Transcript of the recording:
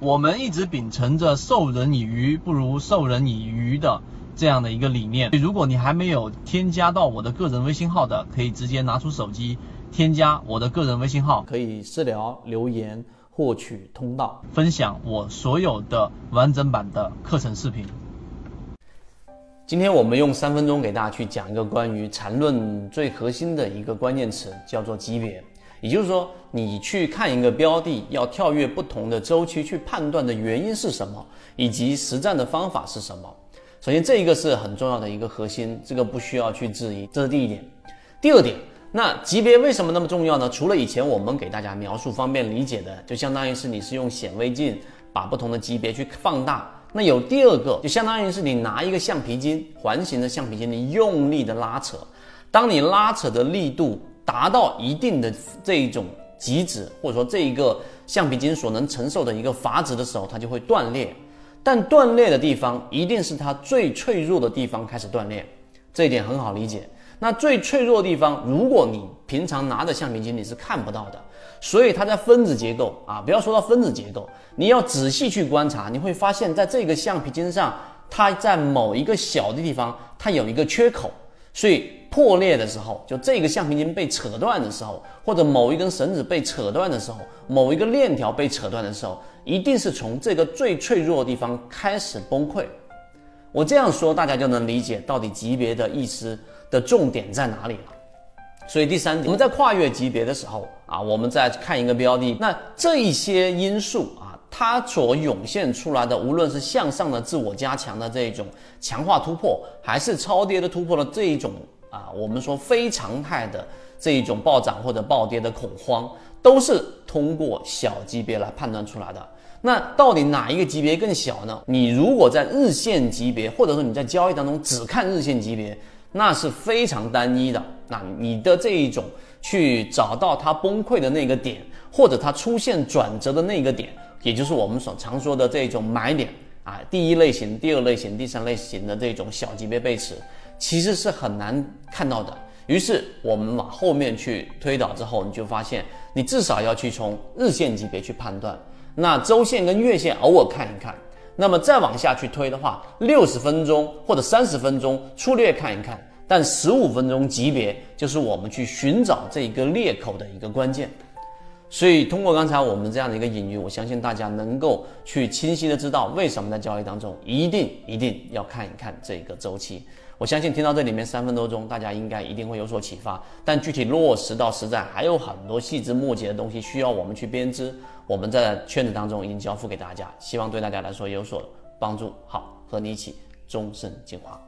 我们一直秉承着授人以鱼不如授人以渔的这样的一个理念。如果你还没有添加到我的个人微信号的，可以直接拿出手机添加我的个人微信号，可以私聊留言获取通道，分享我所有的完整版的课程视频。今天我们用三分钟给大家去讲一个关于缠论最核心的一个关键词，叫做级别。也就是说，你去看一个标的，要跳跃不同的周期去判断的原因是什么，以及实战的方法是什么。首先，这一个是很重要的一个核心，这个不需要去质疑，这是第一点。第二点，那级别为什么那么重要呢？除了以前我们给大家描述方便理解的，就相当于是你是用显微镜把不同的级别去放大。那有第二个，就相当于是你拿一个橡皮筋，环形的橡皮筋，你用力的拉扯，当你拉扯的力度。达到一定的这一种极值，或者说这一个橡皮筋所能承受的一个阀值的时候，它就会断裂。但断裂的地方一定是它最脆弱的地方开始断裂，这一点很好理解。那最脆弱的地方，如果你平常拿着橡皮筋，你是看不到的。所以它在分子结构啊，不要说到分子结构，你要仔细去观察，你会发现在这个橡皮筋上，它在某一个小的地方，它有一个缺口。所以破裂的时候，就这个橡皮筋被扯断的时候，或者某一根绳子被扯断的时候，某一个链条被扯断的时候，一定是从这个最脆弱的地方开始崩溃。我这样说，大家就能理解到底级别的意思的重点在哪里了。所以第三点，我们在跨越级别的时候啊，我们在看一个标的，那这一些因素啊。它所涌现出来的，无论是向上的自我加强的这一种强化突破，还是超跌的突破的这一种啊，我们说非常态的这一种暴涨或者暴跌的恐慌，都是通过小级别来判断出来的。那到底哪一个级别更小呢？你如果在日线级别，或者说你在交易当中只看日线级别，那是非常单一的。那你的这一种去找到它崩溃的那个点，或者它出现转折的那个点。也就是我们所常说的这种买点啊，第一类型、第二类型、第三类型的这种小级别背驰，其实是很难看到的。于是我们往后面去推导之后，你就发现，你至少要去从日线级别去判断，那周线跟月线偶尔看一看，那么再往下去推的话，六十分钟或者三十分钟粗略看一看，但十五分钟级别就是我们去寻找这一个裂口的一个关键。所以，通过刚才我们这样的一个隐喻，我相信大家能够去清晰的知道，为什么在交易当中一定一定要看一看这个周期。我相信听到这里面三分多钟，大家应该一定会有所启发。但具体落实到实战，还有很多细枝末节的东西需要我们去编织。我们在圈子当中已经交付给大家，希望对大家来说有所帮助。好，和你一起终身进化。